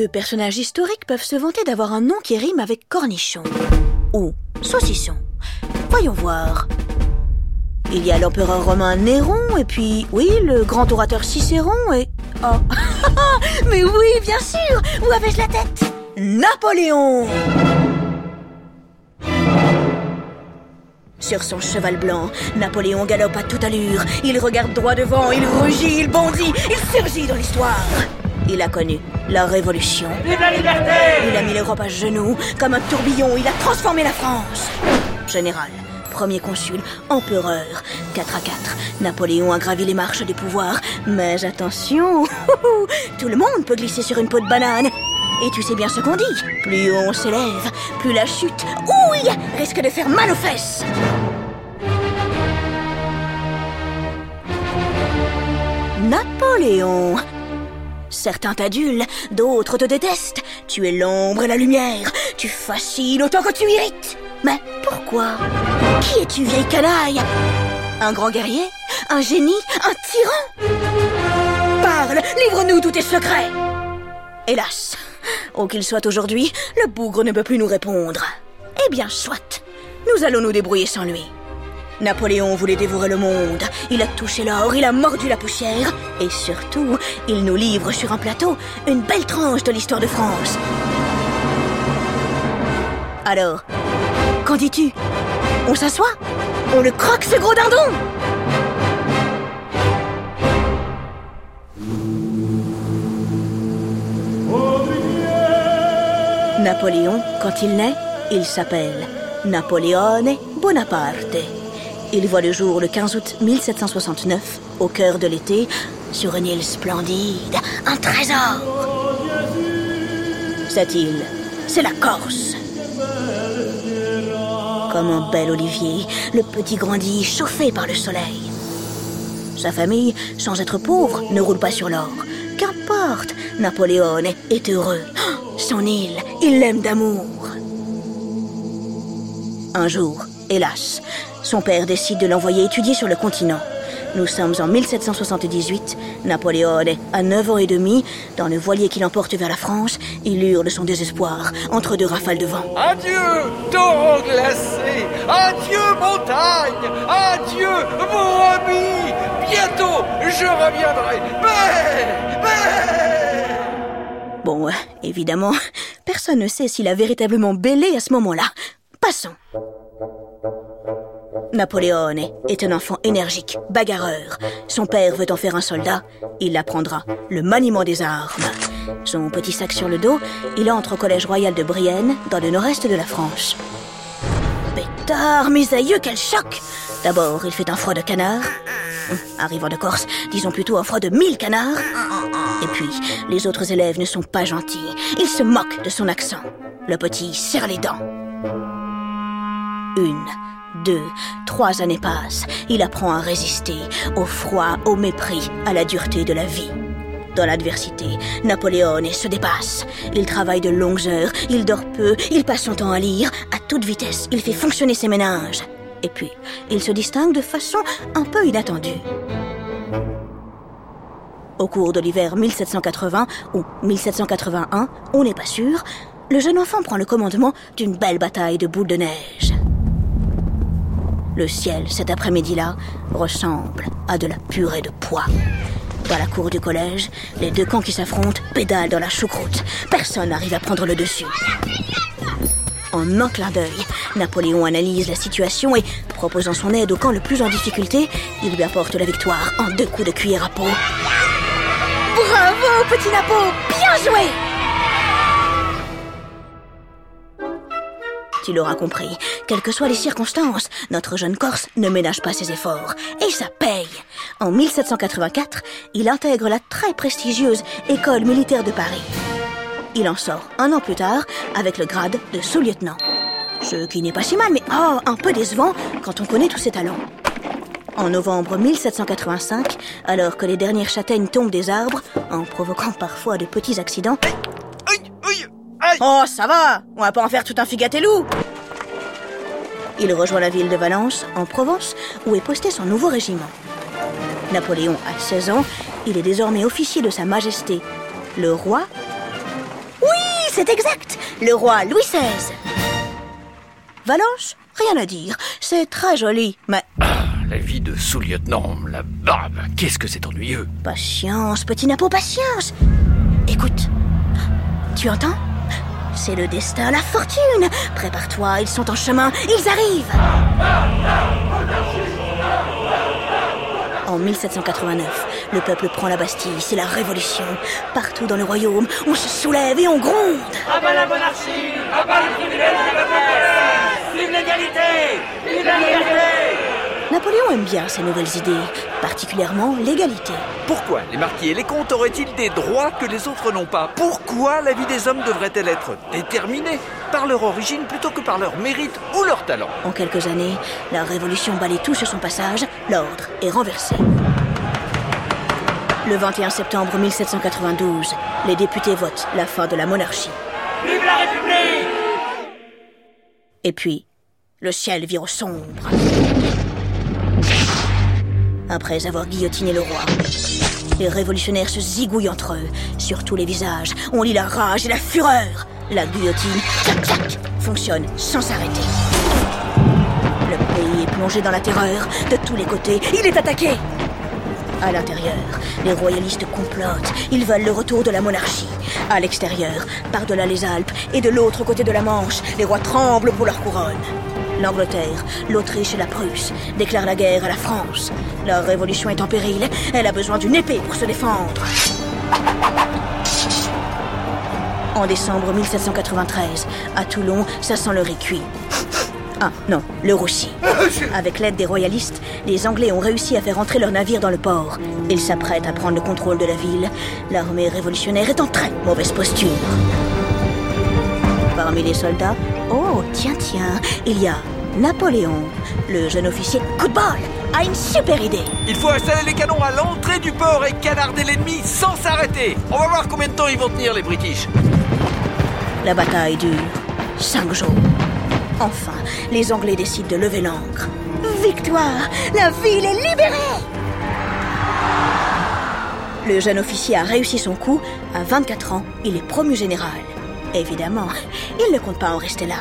de personnages historiques peuvent se vanter d'avoir un nom qui rime avec cornichon ou saucisson. Voyons voir. Il y a l'empereur romain Néron, et puis, oui, le grand orateur Cicéron, et... Oh, mais oui, bien sûr Où avais-je la tête? Napoléon Sur son cheval blanc, Napoléon galope à toute allure. Il regarde droit devant, il rugit, il bondit, il surgit dans l'histoire. Il a connu la révolution. Vive la liberté Il a mis l'Europe à genoux. Comme un tourbillon, il a transformé la France. Général, premier consul, empereur. 4 à 4. Napoléon a gravi les marches des pouvoirs. Mais attention, tout le monde peut glisser sur une peau de banane. Et tu sais bien ce qu'on dit. Plus on s'élève, plus la chute, ouille, risque de faire mal aux fesses. Napoléon. Certains t'adulent, d'autres te détestent. Tu es l'ombre et la lumière. Tu fascines autant que tu irrites. Mais pourquoi? Qui es-tu, vieille canaille? Un grand guerrier? Un génie? Un tyran? Parle, livre-nous tous tes secrets. Hélas, où qu'il soit aujourd'hui, le bougre ne peut plus nous répondre. Eh bien, soit. Nous allons nous débrouiller sans lui. Napoléon voulait dévorer le monde. Il a touché l'or, il a mordu la poussière. Et surtout, il nous livre sur un plateau une belle tranche de l'histoire de France. Alors, qu'en dis-tu? On s'assoit? On le croque ce gros dindon? Napoléon, quand il naît, il s'appelle Napoleone Bonaparte. Il voit le jour le 15 août 1769, au cœur de l'été, sur une île splendide, un trésor. Cette île, c'est la Corse. Comme un bel olivier, le petit grandit chauffé par le soleil. Sa famille, sans être pauvre, ne roule pas sur l'or. Qu'importe, Napoléon est heureux. Son île, il l'aime d'amour. Un jour, hélas, son père décide de l'envoyer étudier sur le continent. Nous sommes en 1778. Napoléon a 9 ans et demi. Dans le voilier qui l'emporte vers la France, il hurle son désespoir entre deux rafales de vent. Adieu, torrent glacé Adieu, montagne Adieu, mon ami Bientôt, je reviendrai Mais Mais Bon, euh, évidemment, personne ne sait s'il a véritablement bêlé à ce moment-là. Passons. Napoléon est un enfant énergique, bagarreur. Son père veut en faire un soldat. Il apprendra le maniement des armes. Son petit sac sur le dos, il entre au collège royal de Brienne, dans le nord-est de la France. Pétard, mes aïeux, quel choc D'abord, il fait un froid de canard. Arrivant de Corse, disons plutôt un froid de mille canards. Et puis, les autres élèves ne sont pas gentils. Ils se moquent de son accent. Le petit serre les dents. Une, deux, trois années passent. Il apprend à résister au froid, au mépris, à la dureté de la vie. Dans l'adversité, Napoléon se dépasse. Il travaille de longues heures, il dort peu, il passe son temps à lire. À toute vitesse, il fait fonctionner ses ménages. Et puis, il se distingue de façon un peu inattendue. Au cours de l'hiver 1780 ou 1781, on n'est pas sûr, le jeune enfant prend le commandement d'une belle bataille de boules de neige. Le ciel, cet après-midi-là, ressemble à de la purée de pois. Dans la cour du collège, les deux camps qui s'affrontent pédalent dans la choucroute. Personne n'arrive à prendre le dessus. En un clin d'œil, Napoléon analyse la situation et, proposant son aide au camp le plus en difficulté, il lui apporte la victoire en deux coups de cuillère à peau. Bravo, petit Napo Bien joué Tu l'auras compris, quelles que soient les circonstances, notre jeune Corse ne ménage pas ses efforts. Et ça paye En 1784, il intègre la très prestigieuse École militaire de Paris. Il en sort un an plus tard avec le grade de sous-lieutenant. Ce qui n'est pas si mal, mais oh, un peu décevant quand on connaît tous ses talents. En novembre 1785, alors que les dernières châtaignes tombent des arbres, en provoquant parfois de petits accidents. Oh, ça va On va pas en faire tout un figatelou Il rejoint la ville de Valence, en Provence, où est posté son nouveau régiment. Napoléon a 16 ans, il est désormais officier de Sa Majesté, le roi c'est exact. Le roi Louis XVI. Valence Rien à dire. C'est très joli, mais... Ah, la vie de sous-lieutenant, la barbe, qu'est-ce que c'est ennuyeux. Patience, petit Napo, patience. Écoute. Tu entends? C'est le destin, la fortune. Prépare-toi, ils sont en chemin, ils arrivent. En 1789, le peuple prend la Bastille, c'est la révolution. Partout dans le royaume, on se soulève et on gronde. À la monarchie À bas les privilèges de la Vive l'égalité Vive Napoléon aime bien ces nouvelles idées, particulièrement l'égalité. Pourquoi les marquis et les comtes auraient-ils des droits que les autres n'ont pas? Pourquoi la vie des hommes devrait-elle être déterminée par leur origine plutôt que par leur mérite ou leur talent? En quelques années, la révolution balaye tout sur son passage, l'ordre est renversé. Le 21 septembre 1792, les députés votent la fin de la monarchie. Vive la République Et puis, le ciel vire au sombre. Après avoir guillotiné le roi, les révolutionnaires se zigouillent entre eux. Sur tous les visages, on lit la rage et la fureur. La guillotine, clac clac, fonctionne sans s'arrêter. Le pays est plongé dans la terreur. De tous les côtés, il est attaqué. À l'intérieur, les royalistes complotent. Ils veulent le retour de la monarchie. À l'extérieur, par-delà les Alpes et de l'autre côté de la Manche, les rois tremblent pour leur couronne. L'Angleterre, l'Autriche et la Prusse déclarent la guerre à la France. La révolution est en péril. Elle a besoin d'une épée pour se défendre. En décembre 1793, à Toulon, ça sent le riz cuit. Ah, non, le roussi. Avec l'aide des royalistes, les Anglais ont réussi à faire entrer leurs navires dans le port. Ils s'apprêtent à prendre le contrôle de la ville. L'armée révolutionnaire est en très mauvaise posture. Parmi les soldats, oh, tiens, tiens, il y a Napoléon. Le jeune officier, coup de bol, a une super idée. Il faut installer les canons à l'entrée du port et canarder l'ennemi sans s'arrêter. On va voir combien de temps ils vont tenir les British. La bataille dure cinq jours. Enfin, les Anglais décident de lever l'ancre. Victoire La ville est libérée Le jeune officier a réussi son coup. À 24 ans, il est promu général. Évidemment, il ne compte pas en rester là.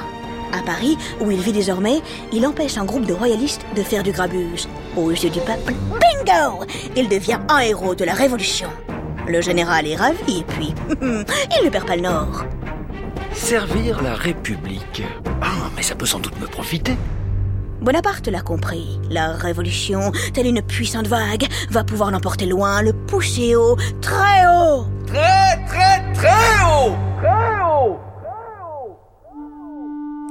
À Paris, où il vit désormais, il empêche un groupe de royalistes de faire du grabuge. Aux yeux du peuple, bingo Il devient un héros de la Révolution. Le général est ravi et puis, il ne perd pas le nord. Servir la République. Ah, mais ça peut sans doute me profiter. Bonaparte l'a compris. La révolution, telle une puissante vague, va pouvoir l'emporter loin, le pousser haut, très haut. Très, très, très haut Très haut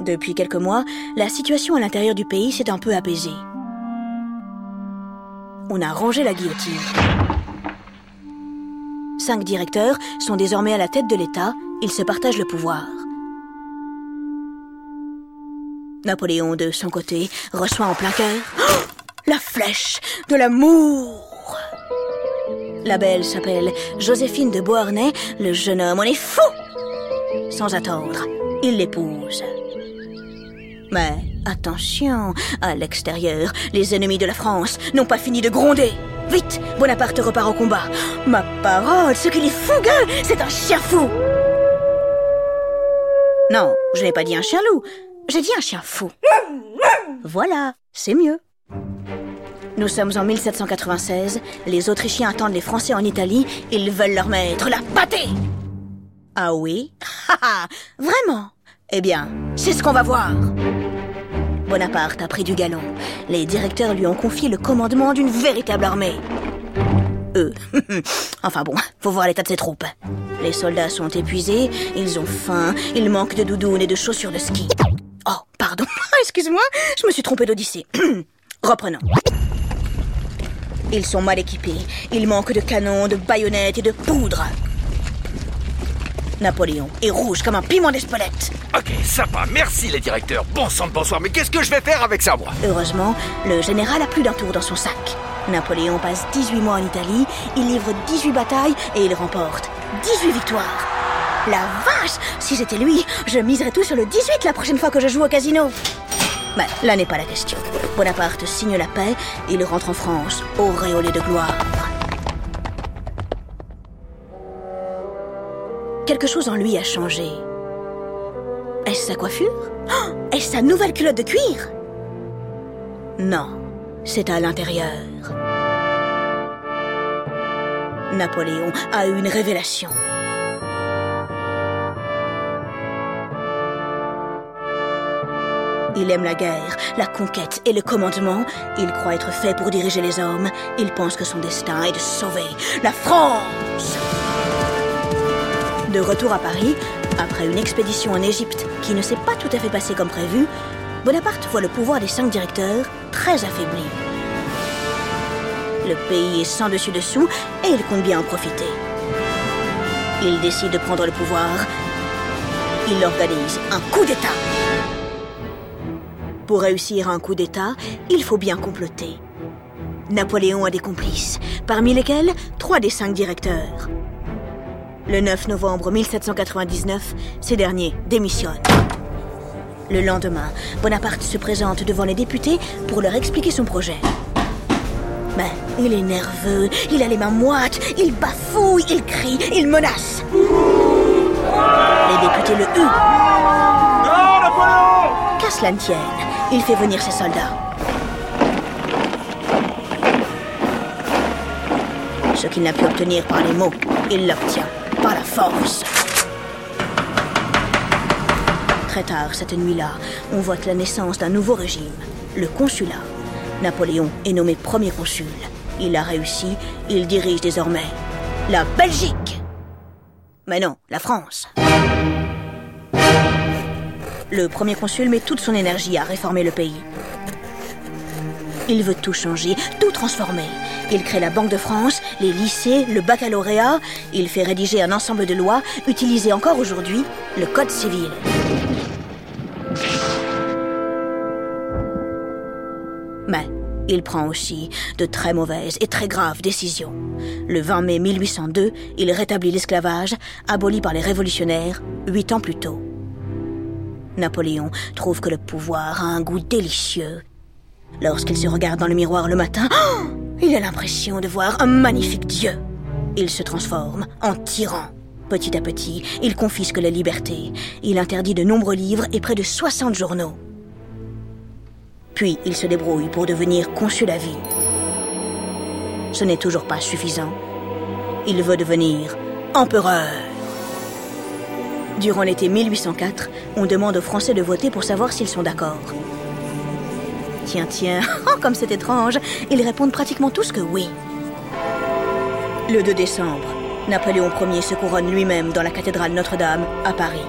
Depuis quelques mois, la situation à l'intérieur du pays s'est un peu apaisée. On a rangé la guillotine. Cinq directeurs sont désormais à la tête de l'État, ils se partagent le pouvoir. Napoléon, de son côté, reçoit en plein cœur la flèche de l'amour. La belle s'appelle Joséphine de Beauharnais, le jeune homme en est fou. Sans attendre, il l'épouse. Mais attention, à l'extérieur, les ennemis de la France n'ont pas fini de gronder. Vite, Bonaparte repart au combat. Ma parole, ce qu'il est fougueux, c'est un chien fou. Non, je n'ai pas dit un chien loup, j'ai dit un chien fou. Voilà, c'est mieux. Nous sommes en 1796, les Autrichiens attendent les Français en Italie, ils veulent leur mettre la pâtée. Ah oui? Vraiment? Eh bien, c'est ce qu'on va voir. Bonaparte a pris du galon. Les directeurs lui ont confié le commandement d'une véritable armée. Eux. enfin bon, faut voir l'état de ses troupes. Les soldats sont épuisés, ils ont faim, ils manquent de doudounes et de chaussures de ski. Oh, pardon, excuse-moi, je me suis trompée d'Odyssée. Reprenons. Ils sont mal équipés, ils manquent de canons, de baïonnettes et de poudre. Napoléon est rouge comme un piment d'Espelette. Ok, sympa, merci les directeurs. Bon sang de bonsoir, mais qu'est-ce que je vais faire avec ça, moi? Heureusement, le général a plus d'un tour dans son sac. Napoléon passe 18 mois en Italie, il livre 18 batailles et il remporte 18 victoires. La vache Si j'étais lui, je miserais tout sur le 18 la prochaine fois que je joue au casino. Mais là n'est pas la question. Bonaparte signe la paix, il rentre en France, auréolé de gloire. Quelque chose en lui a changé. Est-ce sa coiffure? Est-ce sa nouvelle culotte de cuir? Non, c'est à l'intérieur. Napoléon a eu une révélation. Il aime la guerre, la conquête et le commandement. Il croit être fait pour diriger les hommes. Il pense que son destin est de sauver la France. De retour à Paris, après une expédition en Égypte qui ne s'est pas tout à fait passée comme prévu, Bonaparte voit le pouvoir des cinq directeurs très affaibli. Le pays est sans dessus dessous et il compte bien en profiter. Il décide de prendre le pouvoir. Il organise un coup d'État. Pour réussir un coup d'État, il faut bien comploter. Napoléon a des complices, parmi lesquels trois des cinq directeurs. Le 9 novembre 1799, ces derniers démissionnent. Le lendemain, Bonaparte se présente devant les députés pour leur expliquer son projet. Mais il est nerveux, il a les mains moites, il bafouille, il crie, il menace. Les députés le huent. Non, Qu'à cela ne tienne, il fait venir ses soldats. Ce qu'il n'a pu obtenir par les mots, il l'obtient Très tard cette nuit-là, on vote la naissance d'un nouveau régime, le consulat. Napoléon est nommé premier consul. Il a réussi, il dirige désormais la Belgique. Mais non, la France. Le premier consul met toute son énergie à réformer le pays. Il veut tout changer, tout transformer. Il crée la Banque de France, les lycées, le baccalauréat. Il fait rédiger un ensemble de lois utilisées encore aujourd'hui, le Code civil. Mais il prend aussi de très mauvaises et très graves décisions. Le 20 mai 1802, il rétablit l'esclavage, aboli par les révolutionnaires, huit ans plus tôt. Napoléon trouve que le pouvoir a un goût délicieux. Lorsqu'il se regarde dans le miroir le matin, il a l'impression de voir un magnifique dieu. Il se transforme en tyran. Petit à petit, il confisque la liberté. Il interdit de nombreux livres et près de 60 journaux. Puis il se débrouille pour devenir consul à vie. Ce n'est toujours pas suffisant. Il veut devenir empereur. Durant l'été 1804, on demande aux Français de voter pour savoir s'ils sont d'accord. Tiens, tiens, oh, comme c'est étrange, ils répondent pratiquement tous que oui. Le 2 décembre, Napoléon Ier se couronne lui-même dans la cathédrale Notre-Dame à Paris.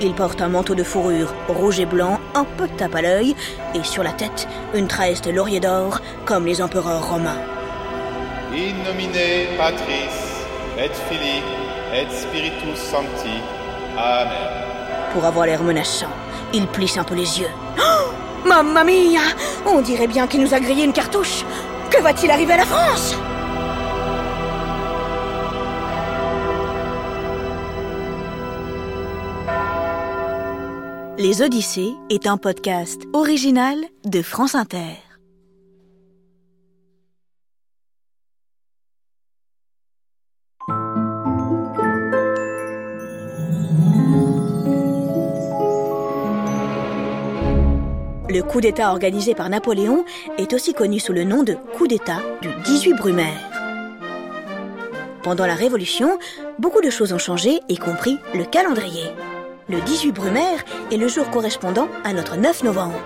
Il porte un manteau de fourrure rouge et blanc, un peu de tape à l'œil, et sur la tête, une tresse de laurier d'or, comme les empereurs romains. In nomine Patris et Filii et Spiritus Sancti. Amen. Pour avoir l'air menaçant, il plisse un peu les yeux. Oh Mamma mia On dirait bien qu'il nous a grillé une cartouche. Que va-t-il arriver à la France? Les Odyssées est un podcast original de France Inter. Le coup d'État organisé par Napoléon est aussi connu sous le nom de coup d'État du 18 Brumaire. Pendant la Révolution, beaucoup de choses ont changé, y compris le calendrier. Le 18 Brumaire est le jour correspondant à notre 9 novembre.